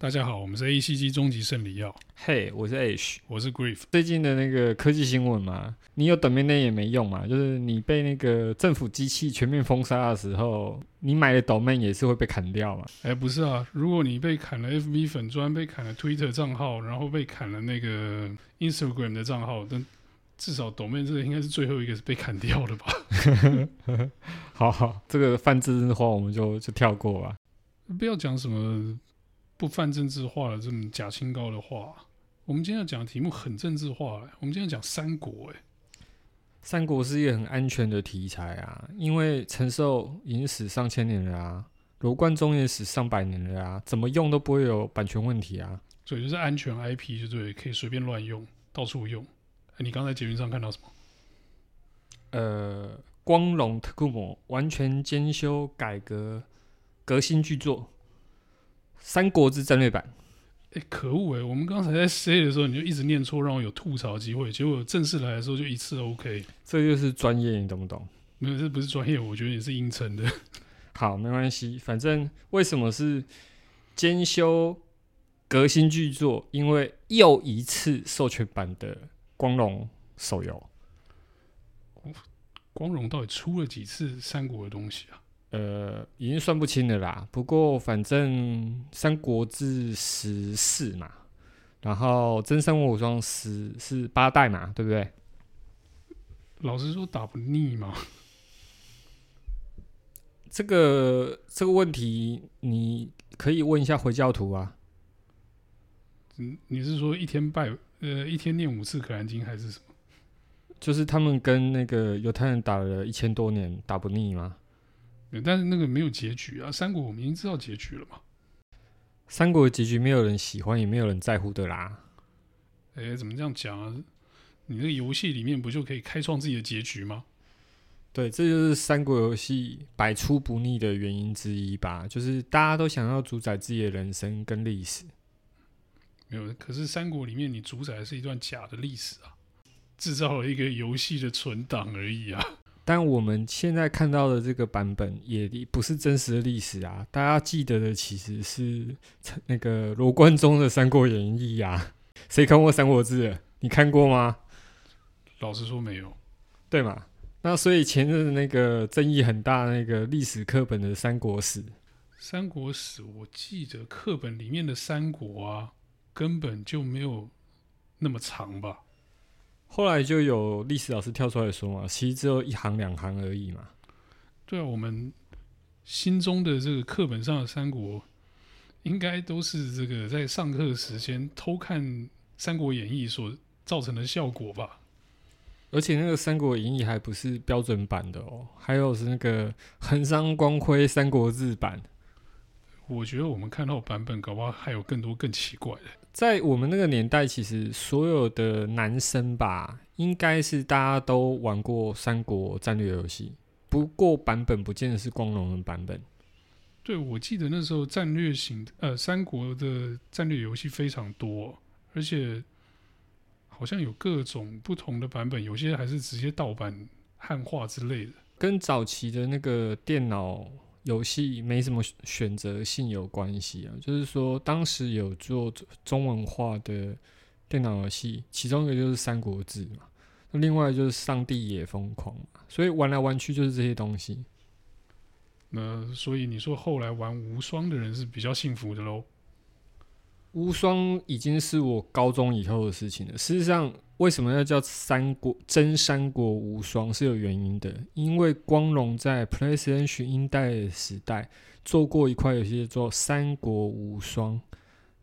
大家好，我们是 ACG 终极胜利药。嘿，我是 Ash，我是 Grief。最近的那个科技新闻嘛，你有 domain 也没用嘛，就是你被那个政府机器全面封杀的时候，你买的 domain 也是会被砍掉嘛？哎，不是啊，如果你被砍了 FB 粉专，被砍了 Twitter 账号，然后被砍了那个 Instagram 的账号，但至少 domain 这个应该是最后一个是被砍掉的吧？好好，这个泛政治化我们就就跳过吧，不要讲什么。不泛政治化的这么假清高的话，我们今天要讲的题目很政治化。我们今天讲三国，哎，三国是一个很安全的题材啊，因为陈寿已经死上千年了啊，罗贯中也死上百年了啊，怎么用都不会有版权问题啊。所以就是安全 IP，就对，可以随便乱用，到处用。你刚才捷运上看到什么？呃，光荣特库摩完全兼修改革革新巨作。《三国志战略版》欸，哎，可恶哎！我们刚才在 say 的时候，你就一直念错，让我有吐槽机会。结果正式来的时候，就一次 OK。这就是专业，你懂不懂？没有，这不是专业，我觉得你是硬撑的。好，没关系，反正为什么是兼修革新巨作？因为又一次授权版的光荣手游。光荣到底出了几次三国的东西啊？呃，已经算不清了啦。不过反正《三国志》十四嘛，然后《真三国无双》十是八代嘛，对不对？老实说，打不腻吗？这个这个问题，你可以问一下回教徒啊。嗯，你是说一天拜呃一天念五次可兰经还是什么？就是他们跟那个犹太人打了一千多年，打不腻吗？但是那个没有结局啊！三国我们已经知道结局了嘛？三国的结局没有人喜欢，也没有人在乎的啦。哎、欸，怎么这样讲啊？你那个游戏里面不就可以开创自己的结局吗？对，这就是三国游戏百出不腻的原因之一吧？就是大家都想要主宰自己的人生跟历史。没有，可是三国里面你主宰的是一段假的历史啊，制造了一个游戏的存档而已啊。但我们现在看到的这个版本也不是真实的历史啊！大家记得的其实是那个罗贯中的《三国演义》呀。谁看过《三国志》？你看过吗？老实说没有，对嘛？那所以前阵那个争议很大那个历史课本的《三国史》，《三国史》我记得课本里面的三国啊，根本就没有那么长吧？后来就有历史老师跳出来说嘛，其实只有一行两行而已嘛。对啊，我们心中的这个课本上的三国，应该都是这个在上课时间偷看《三国演义》所造成的效果吧。而且那个《三国演义》还不是标准版的哦，还有是那个横山光辉《三国志》版。我觉得我们看到版本，搞不好还有更多更奇怪的。在我们那个年代，其实所有的男生吧，应该是大家都玩过三国战略游戏，不过版本不见得是光荣的版本。对，我记得那时候战略型呃三国的战略游戏非常多，而且好像有各种不同的版本，有些还是直接盗版汉化之类的，跟早期的那个电脑。游戏没什么选择性有关系啊，就是说当时有做中文化的电脑游戏，其中一个就是《三国志》嘛，那另外就是《上帝也疯狂》嘛，所以玩来玩去就是这些东西。那所以你说后来玩无双的人是比较幸福的喽？无双已经是我高中以后的事情了。事实上，为什么要叫三国真三国无双是有原因的，因为光荣在 PlayStation 一代时代做过一块游戏叫做《三国无双》，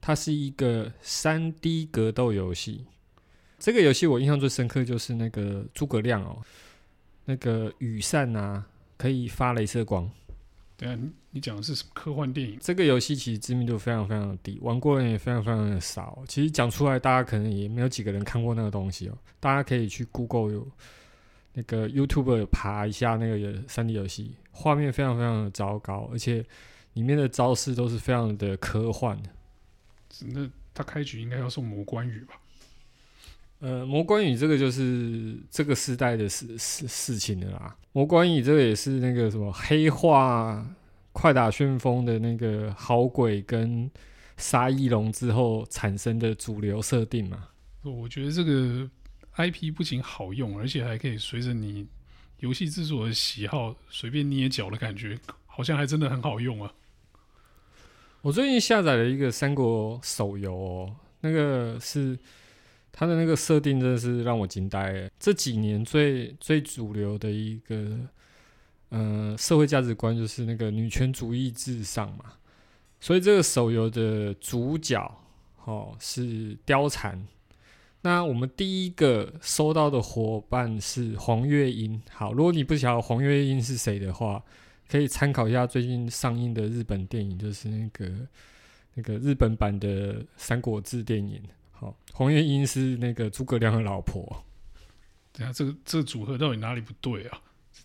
它是一个三 D 格斗游戏。这个游戏我印象最深刻就是那个诸葛亮哦，那个羽扇啊可以发镭射光。对啊，你你讲的是什么科幻电影？这个游戏其实知名度非常非常的低，玩过人也非常非常的少。其实讲出来，大家可能也没有几个人看过那个东西哦。大家可以去 Google 有那个 YouTube 爬一下那个三 D 游戏，画面非常非常的糟糕，而且里面的招式都是非常的科幻的。那他开局应该要送魔关羽吧？呃，魔关羽这个就是这个时代的事事事情的啦。魔关羽这个也是那个什么黑化快打旋风的那个好鬼跟杀翼龙之后产生的主流设定嘛。我觉得这个 IP 不仅好用，而且还可以随着你游戏制作的喜好随便捏脚的感觉，好像还真的很好用啊。我最近下载了一个三国手游哦，那个是它的那个设定真的是让我惊呆了。这几年最最主流的一个呃社会价值观就是那个女权主义至上嘛，所以这个手游的主角哦是貂蝉。那我们第一个收到的伙伴是黄月英。好，如果你不晓得黄月英是谁的话。可以参考一下最近上映的日本电影，就是那个那个日本版的《三国志》电影。好，黄月英是那个诸葛亮的老婆。等下，这个这个组合到底哪里不对啊？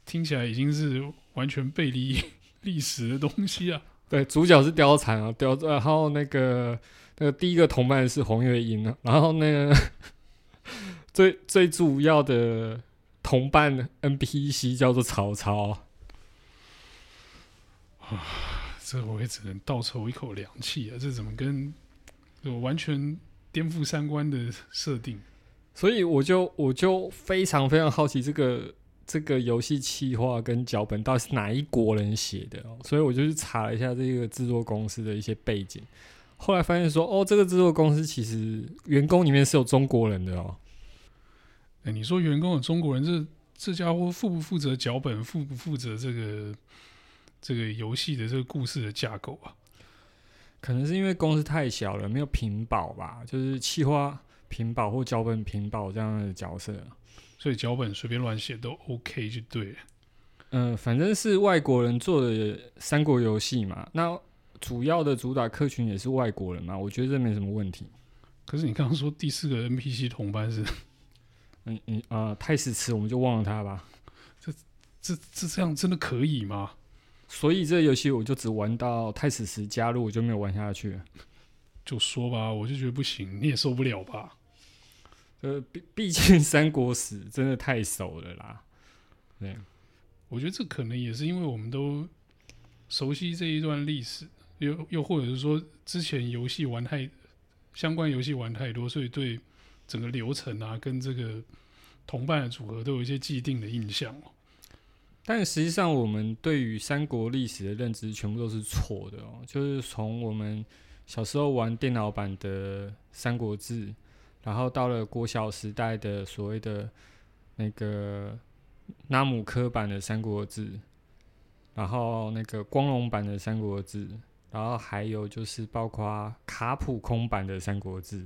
听起来已经是完全背离 历史的东西啊！对，主角是貂蝉啊，貂，然后那个那个第一个同伴是黄月英啊，然后那个最最主要的同伴 NPC 叫做曹操。啊，这我也只能倒抽一口凉气啊！这怎么跟我完全颠覆三观的设定？所以我就我就非常非常好奇，这个这个游戏企划跟脚本到底是哪一国人写的哦？所以我就去查了一下这个制作公司的一些背景，后来发现说，哦，这个制作公司其实员工里面是有中国人的哦。哎，你说员工有中国人，这这家伙负不负责脚本，负不负责这个？这个游戏的这个故事的架构啊，可能是因为公司太小了，没有屏保吧，就是企划屏保或脚本屏保这样的角色，所以脚本随便乱写都 OK 就对了。嗯、呃，反正是外国人做的三国游戏嘛，那主要的主打客群也是外国人嘛，我觉得这没什么问题。可是你刚刚说第四个 NPC 同伴是，嗯嗯啊，太史慈，我们就忘了他吧。这这这这样真的可以吗？所以这个游戏我就只玩到太史慈加入，我就没有玩下去了。就说吧，我就觉得不行，你也受不了吧？呃，毕毕竟三国史真的太熟了啦。对，我觉得这可能也是因为我们都熟悉这一段历史，又又或者是说之前游戏玩太相关游戏玩太多，所以对整个流程啊跟这个同伴的组合都有一些既定的印象哦。但实际上，我们对于三国历史的认知全部都是错的哦。就是从我们小时候玩电脑版的《三国志》，然后到了国小时代的所谓的那个纳姆科版的《三国志》，然后那个光荣版的《三国志》，然后还有就是包括卡普空版的《三国志》。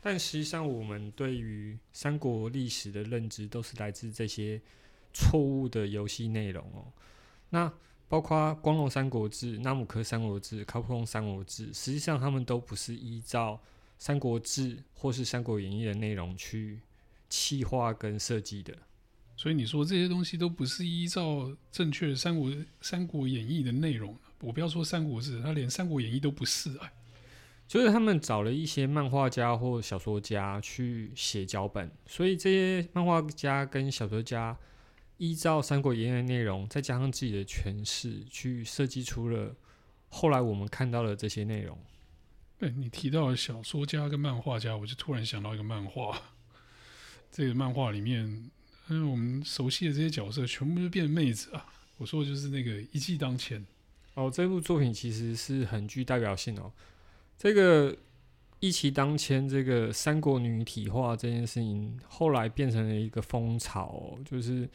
但实际上，我们对于三国历史的认知都是来自这些。错误的游戏内容哦，那包括光荣三国志、纳姆科三国志、卡普空三国志，实际上他们都不是依照三国志或是三国演义的内容去企划跟设计的。所以你说这些东西都不是依照正确的三国三国演义的内容，我不要说三国志，他连三国演义都不是啊。就是他们找了一些漫画家或小说家去写脚本，所以这些漫画家跟小说家。依照《三国演义》的内容，再加上自己的诠释，去设计出了后来我们看到的这些内容。对，你提到了小说家跟漫画家，我就突然想到一个漫画。这个漫画里面，嗯，我们熟悉的这些角色全部都变妹子啊！我说的就是那个一骑当千哦，这部作品其实是很具代表性哦。这个。一骑当千，这个三国女体化这件事情，后来变成了一个风潮哦，就是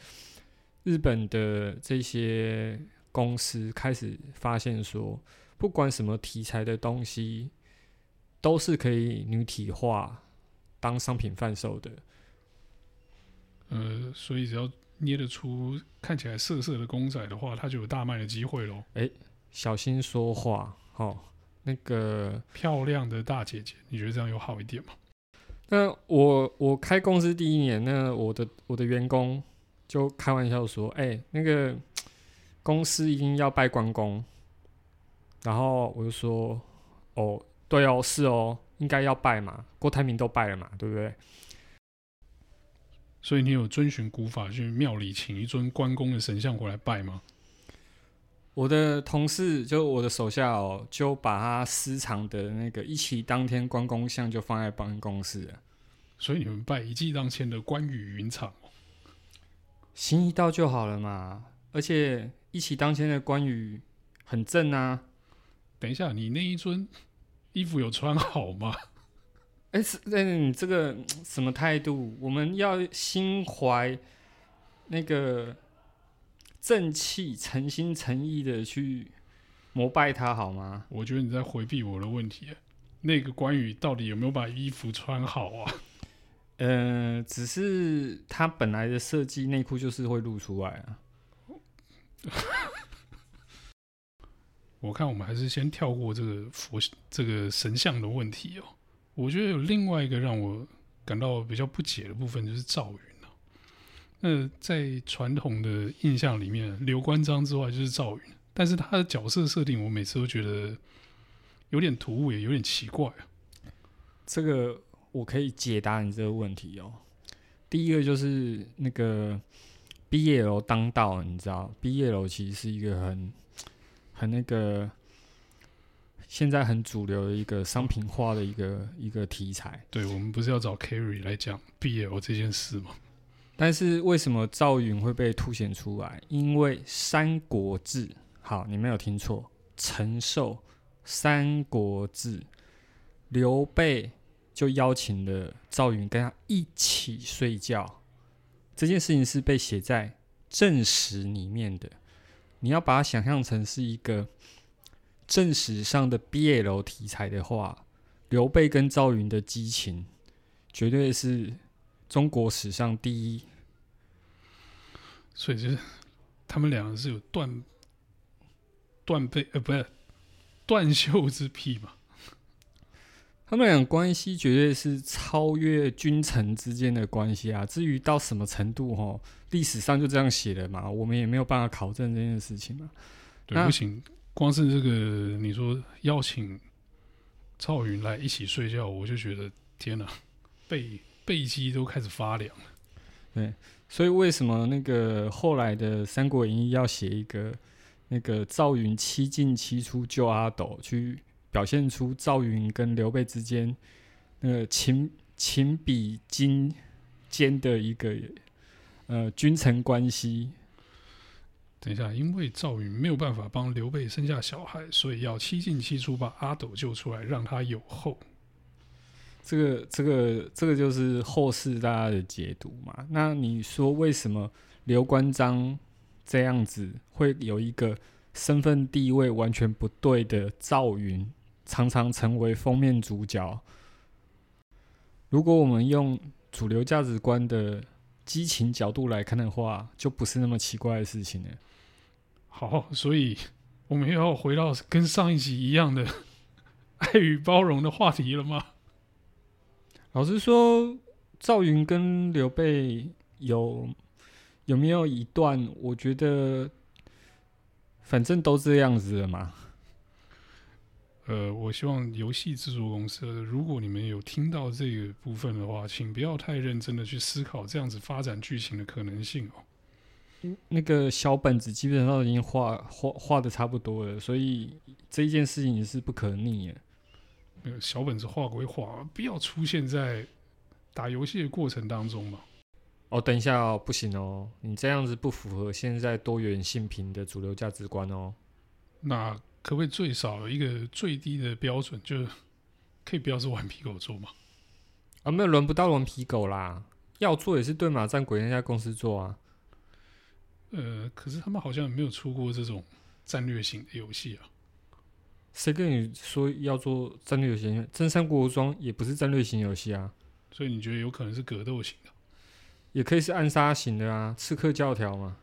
日本的这些公司开始发现说，不管什么题材的东西，都是可以女体化当商品贩售的。呃，所以只要捏得出看起来色色的公仔的话，它就有大卖的机会喽。哎，小心说话，哦。那个漂亮的大姐姐，你觉得这样有好一点吗？那我我开公司第一年，那我的我的员工就开玩笑说：“哎、欸，那个公司一定要拜关公。”然后我就说：“哦，对哦，是哦，应该要拜嘛，郭台铭都拜了嘛，对不对？”所以你有遵循古法去庙里请一尊关公的神像过来拜吗？我的同事就我的手下哦，就把他私藏的那个一骑当天关公像就放在办公室了。所以你们拜一骑当千的关羽云长，心意到就好了嘛。而且一起当千的关羽很正啊。等一下，你那一尊衣服有穿好吗？哎、欸，是，那你这个什么态度？我们要心怀那个正气，诚心诚意的去膜拜他，好吗？我觉得你在回避我的问题。那个关羽到底有没有把衣服穿好啊？呃，只是他本来的设计内裤就是会露出来啊。我看我们还是先跳过这个佛这个神像的问题哦。我觉得有另外一个让我感到比较不解的部分，就是赵云啊。那在传统的印象里面，刘关张之外就是赵云，但是他的角色设定，我每次都觉得有点突兀，也有点奇怪啊。这个我可以解答你这个问题哦。第一个就是那个 BL 当道，你知道，B 楼其实是一个很。很那个，现在很主流的一个商品化的一个一个题材。对，我们不是要找 Kerry 来讲 BL 这件事吗？但是为什么赵云会被凸显出来？因为《三国志》好，你没有听错，陈寿《三国志》，刘备就邀请了赵云跟他一起睡觉，这件事情是被写在正史里面的。你要把它想象成是一个正史上的 BL 题材的话，刘备跟赵云的激情绝对是中国史上第一。所以就是他们两个是有断断背呃，不是断袖之癖嘛？他们俩关系绝对是超越君臣之间的关系啊！至于到什么程度，哈，历史上就这样写的嘛，我们也没有办法考证这件事情嘛。对，不行，光是这个你说邀请赵云来一起睡觉，我就觉得天哪，背背肌都开始发凉了。对，所以为什么那个后来的《三国演义》要写一个那个赵云七进七出救阿斗去？表现出赵云跟刘备之间那个情情比金坚的一个呃君臣关系。等一下，因为赵云没有办法帮刘备生下小孩，所以要七进七出把阿斗救出来，让他有后。这个、这个、这个就是后世大家的解读嘛。那你说为什么刘关张这样子会有一个身份地位完全不对的赵云？常常成为封面主角。如果我们用主流价值观的激情角度来看的话，就不是那么奇怪的事情了。好，所以我们又要回到跟上一集一样的 爱与包容的话题了吗？老实说，赵云跟刘备有有没有一段？我觉得反正都这样子了嘛。呃，我希望游戏制作公司，如果你们有听到这个部分的话，请不要太认真的去思考这样子发展剧情的可能性哦。那个小本子基本上已经画画画的差不多了，所以这一件事情是不可逆的。那个小本子画归画，不要出现在打游戏的过程当中嘛。哦，等一下哦，不行哦，你这样子不符合现在多元性平的主流价值观哦。那。可不可以最少有一个最低的标准，就是可以不要是顽皮狗做吗？啊，没有，轮不到顽皮狗啦，要做也是对马战鬼那家公司做啊。呃，可是他们好像没有出过这种战略型的游戏啊。谁跟你说要做战略型？真三国无双也不是战略型游戏啊。所以你觉得有可能是格斗型的？也可以是暗杀型的啊，刺客教条嘛。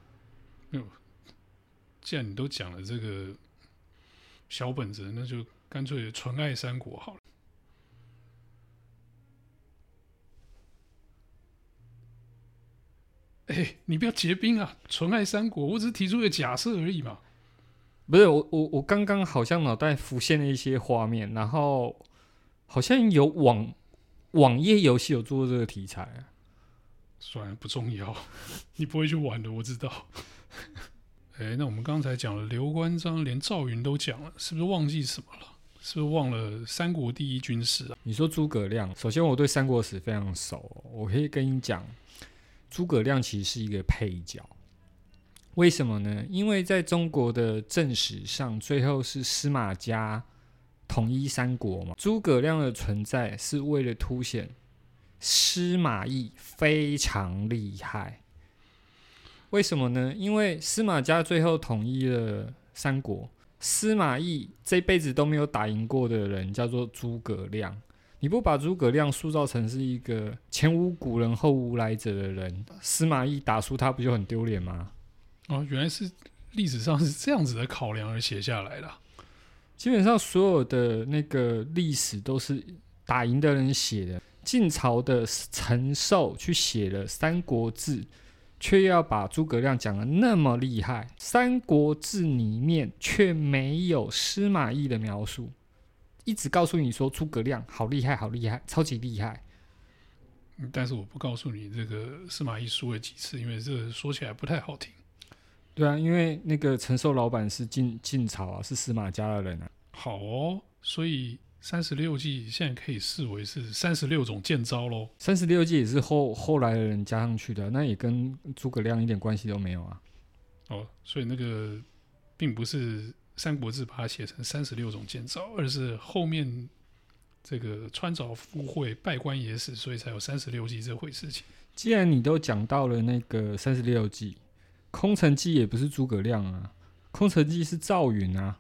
没有，既然你都讲了这个。小本子，那就干脆纯爱三国好了。哎、欸，你不要结冰啊！纯爱三国，我只是提出一个假设而已嘛。不是我，我我刚刚好像脑袋浮现了一些画面，然后好像有网网页游戏有做这个题材啊。算了，不重要，你不会去玩的，我知道。哎，那我们刚才讲了刘关张，连赵云都讲了，是不是忘记什么了？是不是忘了三国第一军师啊？你说诸葛亮，首先我对三国史非常熟，我可以跟你讲，诸葛亮其实是一个配角。为什么呢？因为在中国的正史上，最后是司马家统一三国嘛。诸葛亮的存在是为了凸显司马懿非常厉害。为什么呢？因为司马家最后统一了三国。司马懿这辈子都没有打赢过的人叫做诸葛亮。你不把诸葛亮塑造成是一个前无古人后无来者的人，司马懿打输他不就很丢脸吗？哦，原来是历史上是这样子的考量而写下来的。基本上所有的那个历史都是打赢的人写的。晋朝的陈寿去写了《三国志》。却要把诸葛亮讲的那么厉害，《三国志》里面却没有司马懿的描述，一直告诉你说诸葛亮好厉害，好厉害，超级厉害。但是我不告诉你这个司马懿输了几次，因为这说起来不太好听。对啊，因为那个陈寿老板是晋晋朝啊，是司马家的人啊。好哦，所以。三十六计现在可以视为是三十六种剑招喽。三十六计也是后后来的人加上去的，那也跟诸葛亮一点关系都没有啊。哦，所以那个并不是《三国志》把它写成三十六种剑招，而是后面这个穿凿附会、拜官野史，所以才有三十六计这回事情。既然你都讲到了那个三十六计，空城计也不是诸葛亮啊，空城计是赵云啊。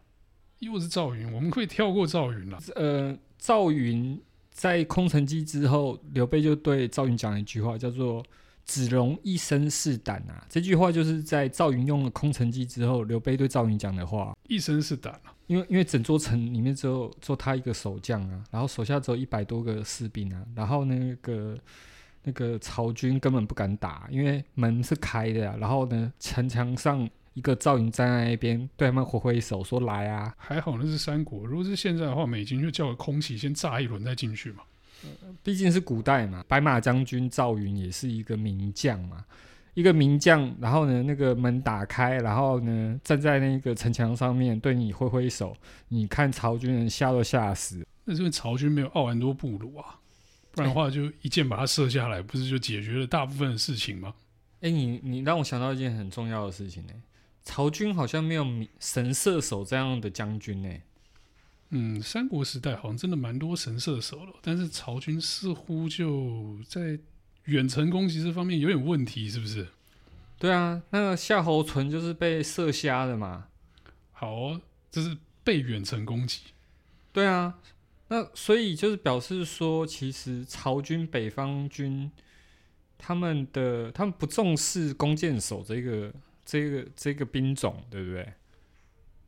又是赵云，我们可以跳过赵云了。呃，赵云在空城计之后，刘备就对赵云讲了一句话，叫做“子龙一身是胆”啊。这句话就是在赵云用了空城计之后，刘备对赵云讲的话。一身是胆啊，因为因为整座城里面只有做他一个守将啊，然后手下只有一百多个士兵啊，然后那个那个曹军根本不敢打，因为门是开的啊，然后呢，城墙上。一个赵云站在那边，对他们挥挥手说：“来啊！”还好那是三国，如果是现在的话，美军就叫个空袭先炸一轮再进去嘛。毕竟是古代嘛，白马将军赵云也是一个名将嘛，一个名将。然后呢，那个门打开，然后呢，站在那个城墙上面对你挥挥手，你看曹军人吓都吓死。那是因为曹军没有奥兰多布鲁啊，不然的话就一箭把他射下来，不是就解决了大部分的事情吗？哎，你你让我想到一件很重要的事情呢、欸。曹军好像没有神射手这样的将军呢。嗯，三国时代好像真的蛮多神射手了，但是曹军似乎就在远程攻击这方面有点问题，是不是？对啊，那个夏侯淳就是被射瞎的嘛。好哦，这是被远程攻击。对啊，那所以就是表示说，其实曹军北方军他们的他们不重视弓箭手这个。这个这个兵种对不对？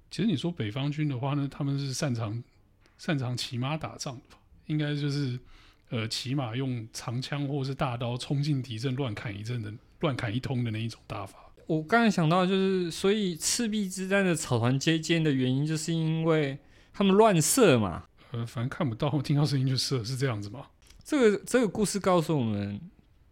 其实你说北方军的话呢，他们是擅长擅长骑马打仗的，应该就是呃骑马用长枪或是大刀冲进敌阵乱砍一阵的乱砍一通的那一种打法。我刚才想到就是，所以赤壁之战的草船借箭的原因，就是因为他们乱射嘛。呃，反正看不到，听到声音就射，是这样子吗？这个这个故事告诉我们，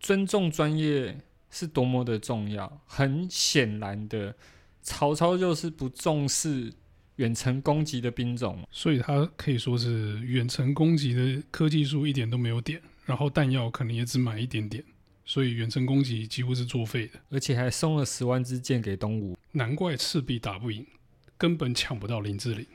尊重专业。是多么的重要！很显然的，曹操就是不重视远程攻击的兵种，所以他可以说是远程攻击的科技树一点都没有点，然后弹药可能也只买一点点，所以远程攻击几乎是作废的，而且还送了十万支箭给东吴，难怪赤壁打不赢，根本抢不到林志玲。